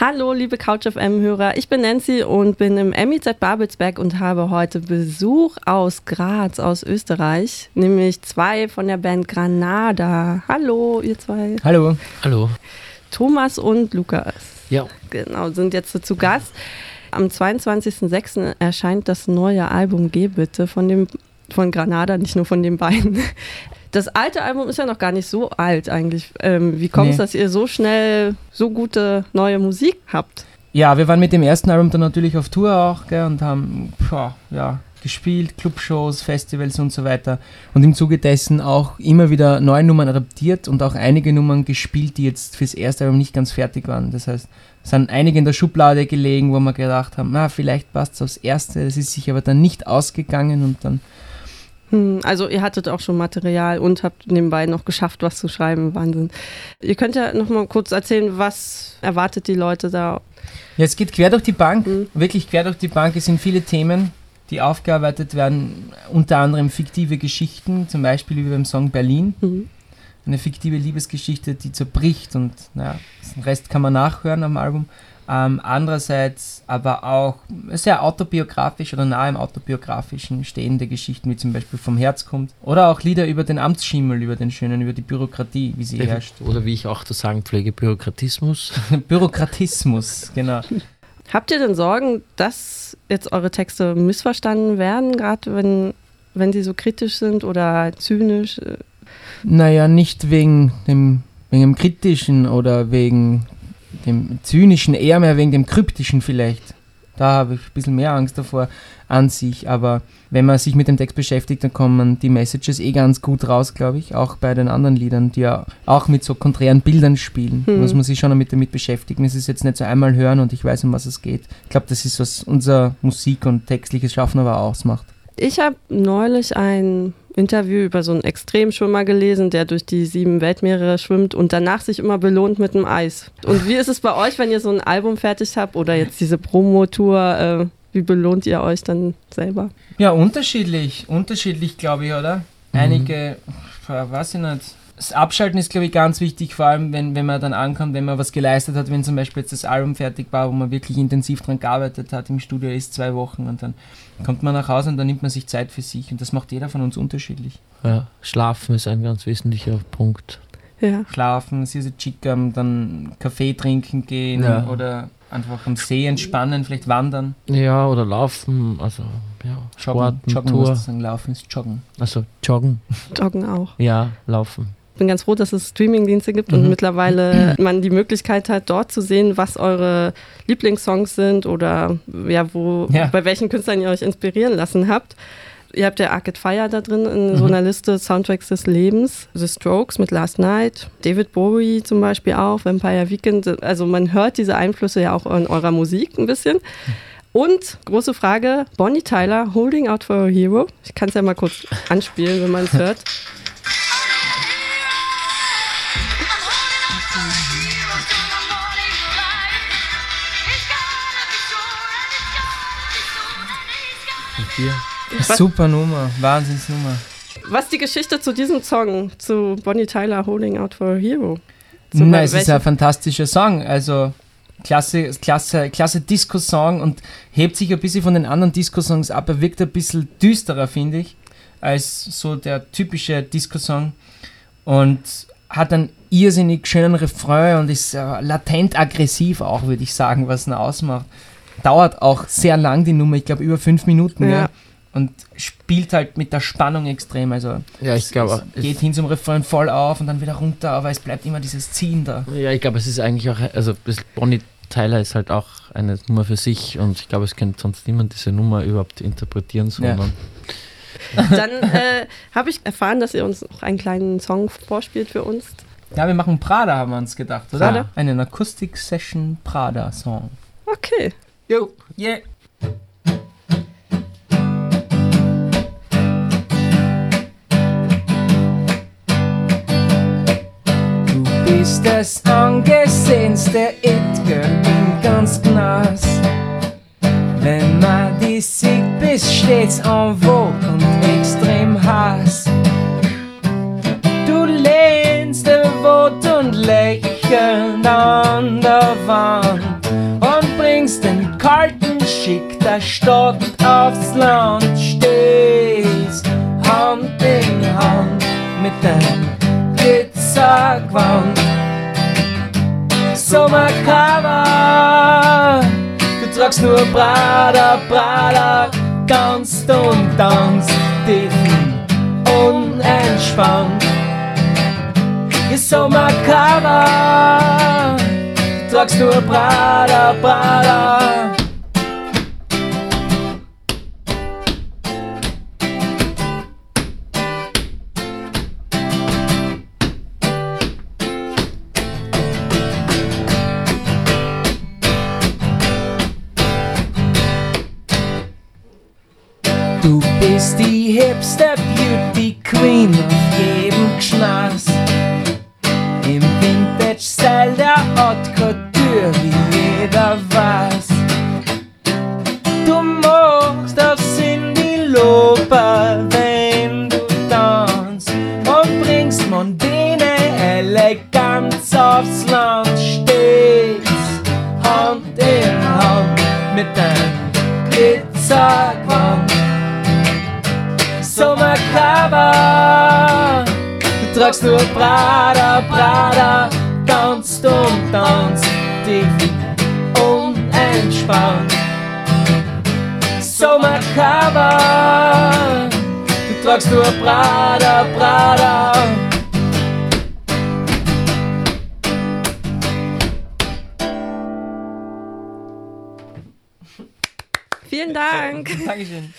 Hallo, liebe CouchFM-Hörer. Ich bin Nancy und bin im MIZ Babelsberg und habe heute Besuch aus Graz, aus Österreich, nämlich zwei von der Band Granada. Hallo, ihr zwei. Hallo. Hallo. Thomas und Lukas. Ja. Genau, sind jetzt zu Gast. Am 22.06. erscheint das neue Album Geh bitte von dem von Granada, nicht nur von den beiden. Das alte Album ist ja noch gar nicht so alt eigentlich. Ähm, wie kommt es, nee. dass ihr so schnell so gute neue Musik habt? Ja, wir waren mit dem ersten Album dann natürlich auf Tour auch gell, und haben boah, ja, gespielt, Clubshows, Festivals und so weiter. Und im Zuge dessen auch immer wieder neue Nummern adaptiert und auch einige Nummern gespielt, die jetzt fürs erste Album nicht ganz fertig waren. Das heißt, es sind einige in der Schublade gelegen, wo wir gedacht haben, na, vielleicht passt es aufs erste. Das ist sich aber dann nicht ausgegangen und dann also ihr hattet auch schon Material und habt nebenbei noch geschafft, was zu schreiben. Wahnsinn. Ihr könnt ja noch mal kurz erzählen, was erwartet die Leute da? Ja, es geht quer durch die Bank, mhm. wirklich quer durch die Bank. Es sind viele Themen, die aufgearbeitet werden, unter anderem fiktive Geschichten, zum Beispiel wie beim Song Berlin. Mhm. Eine fiktive Liebesgeschichte, die zerbricht und naja, den Rest kann man nachhören am Album. Ähm, andererseits aber auch sehr autobiografisch oder nahe im autobiografischen stehende Geschichten, wie zum Beispiel vom Herz kommt. Oder auch Lieder über den Amtsschimmel, über den schönen, über die Bürokratie, wie sie herrscht. Oder wie ich auch zu sagen pflege, Bürokratismus. Bürokratismus, genau. Habt ihr denn Sorgen, dass jetzt eure Texte missverstanden werden, gerade wenn, wenn sie so kritisch sind oder zynisch? Naja, nicht wegen dem, wegen dem Kritischen oder wegen dem Zynischen, eher mehr wegen dem Kryptischen vielleicht. Da habe ich ein bisschen mehr Angst davor an sich, aber wenn man sich mit dem Text beschäftigt, dann kommen die Messages eh ganz gut raus, glaube ich. Auch bei den anderen Liedern, die ja auch mit so konträren Bildern spielen. Hm. Muss man sich schon damit, damit beschäftigen. Es ist jetzt nicht so einmal hören und ich weiß, um was es geht. Ich glaube, das ist, was unser Musik- und textliches Schaffen aber ausmacht. Ich habe neulich ein Interview über so einen Extremschwimmer gelesen, der durch die sieben Weltmeere schwimmt und danach sich immer belohnt mit dem Eis. Und wie ist es bei euch, wenn ihr so ein Album fertig habt oder jetzt diese Promotour? Äh, wie belohnt ihr euch dann selber? Ja, unterschiedlich. Unterschiedlich, glaube ich, oder? Mhm. Einige, weiß ich nicht. Das Abschalten ist, glaube ich, ganz wichtig, vor allem, wenn, wenn man dann ankommt, wenn man was geleistet hat, wenn zum Beispiel jetzt das Album fertig war, wo man wirklich intensiv dran gearbeitet hat, im Studio ist zwei Wochen und dann kommt man nach Hause und dann nimmt man sich Zeit für sich und das macht jeder von uns unterschiedlich. Ja, schlafen ist ein ganz wesentlicher Punkt. Ja. Schlafen, Sise Chikam, dann Kaffee trinken gehen ja. oder einfach am See entspannen, vielleicht wandern. Ja, oder laufen, also ja, joggen, Sport, joggen Tour. Sagen, laufen ist joggen. Also joggen. Joggen auch. Ja, laufen bin ganz froh, dass es Streamingdienste gibt mhm. und mittlerweile man die Möglichkeit hat, dort zu sehen, was eure Lieblingssongs sind oder ja, wo, ja. bei welchen Künstlern ihr euch inspirieren lassen habt. Ihr habt ja Arcade Fire da drin in mhm. so einer Liste Soundtracks des Lebens. The Strokes mit Last Night, David Bowie zum Beispiel auch, Vampire Weekend. Also man hört diese Einflüsse ja auch in eurer Musik ein bisschen. Und große Frage, Bonnie Tyler, Holding Out for a Hero. Ich kann es ja mal kurz anspielen, wenn man es hört. Hier. Super Nummer, Wahnsinnsnummer. Was ist die Geschichte zu diesem Song, zu Bonnie Tyler Holding Out for a Hero? Nein, es ist ein fantastischer Song. Also klasse, klasse, klasse Disco-Song und hebt sich ein bisschen von den anderen Disco-Songs ab. Er wirkt ein bisschen düsterer, finde ich, als so der typische Disco-Song. Und hat einen irrsinnig schönen Refrain und ist äh, latent aggressiv auch, würde ich sagen, was ihn ausmacht dauert auch sehr lang die Nummer, ich glaube über fünf Minuten. Ja. ja. Und spielt halt mit der Spannung extrem. Also ja, ich glaube, geht hin zum Refrain voll auf und dann wieder runter, aber es bleibt immer dieses Ziehen da. Ja, ich glaube, es ist eigentlich auch, also Bonnie Tyler ist halt auch eine Nummer für sich und ich glaube, es könnte sonst niemand diese Nummer überhaupt interpretieren, sondern. Ja. Dann äh, habe ich erfahren, dass ihr uns noch einen kleinen Song vorspielt für uns. Ja, wir machen Prada, haben wir uns gedacht, oder? Prada? Einen Akustik-Session Prada-Song. Okay. Jo, yeah. Du bist das angesehenste It-Girl in ganz Gnas. Wenn man die sieht, bist stets en vogue und extrem Hass. Mit deinem Glitzergewand. Sommercover, du tragst nur Prada, Prada, ganz und ganz tief unentspannt. Ihr Sommercover, du tragst nur Prada, Prada. Bist die hipster Beauty Queen auf jedem Geschmaß. Im Vintage-Style der Haute Couture, wie jeder weiß. Du machst auf Cindy Loper, wenn du tanzt und bringst mondäne Eleganz aufs Land. Stehst Hand in Hand mit deinem Glitzerquant. Sommercover. Du tragst nur Prada, Prada, tanzt und tanzt dich unentspannt. Sommercover. Du tragst nur Prada, Prada. Vielen Dank. Dankeschön.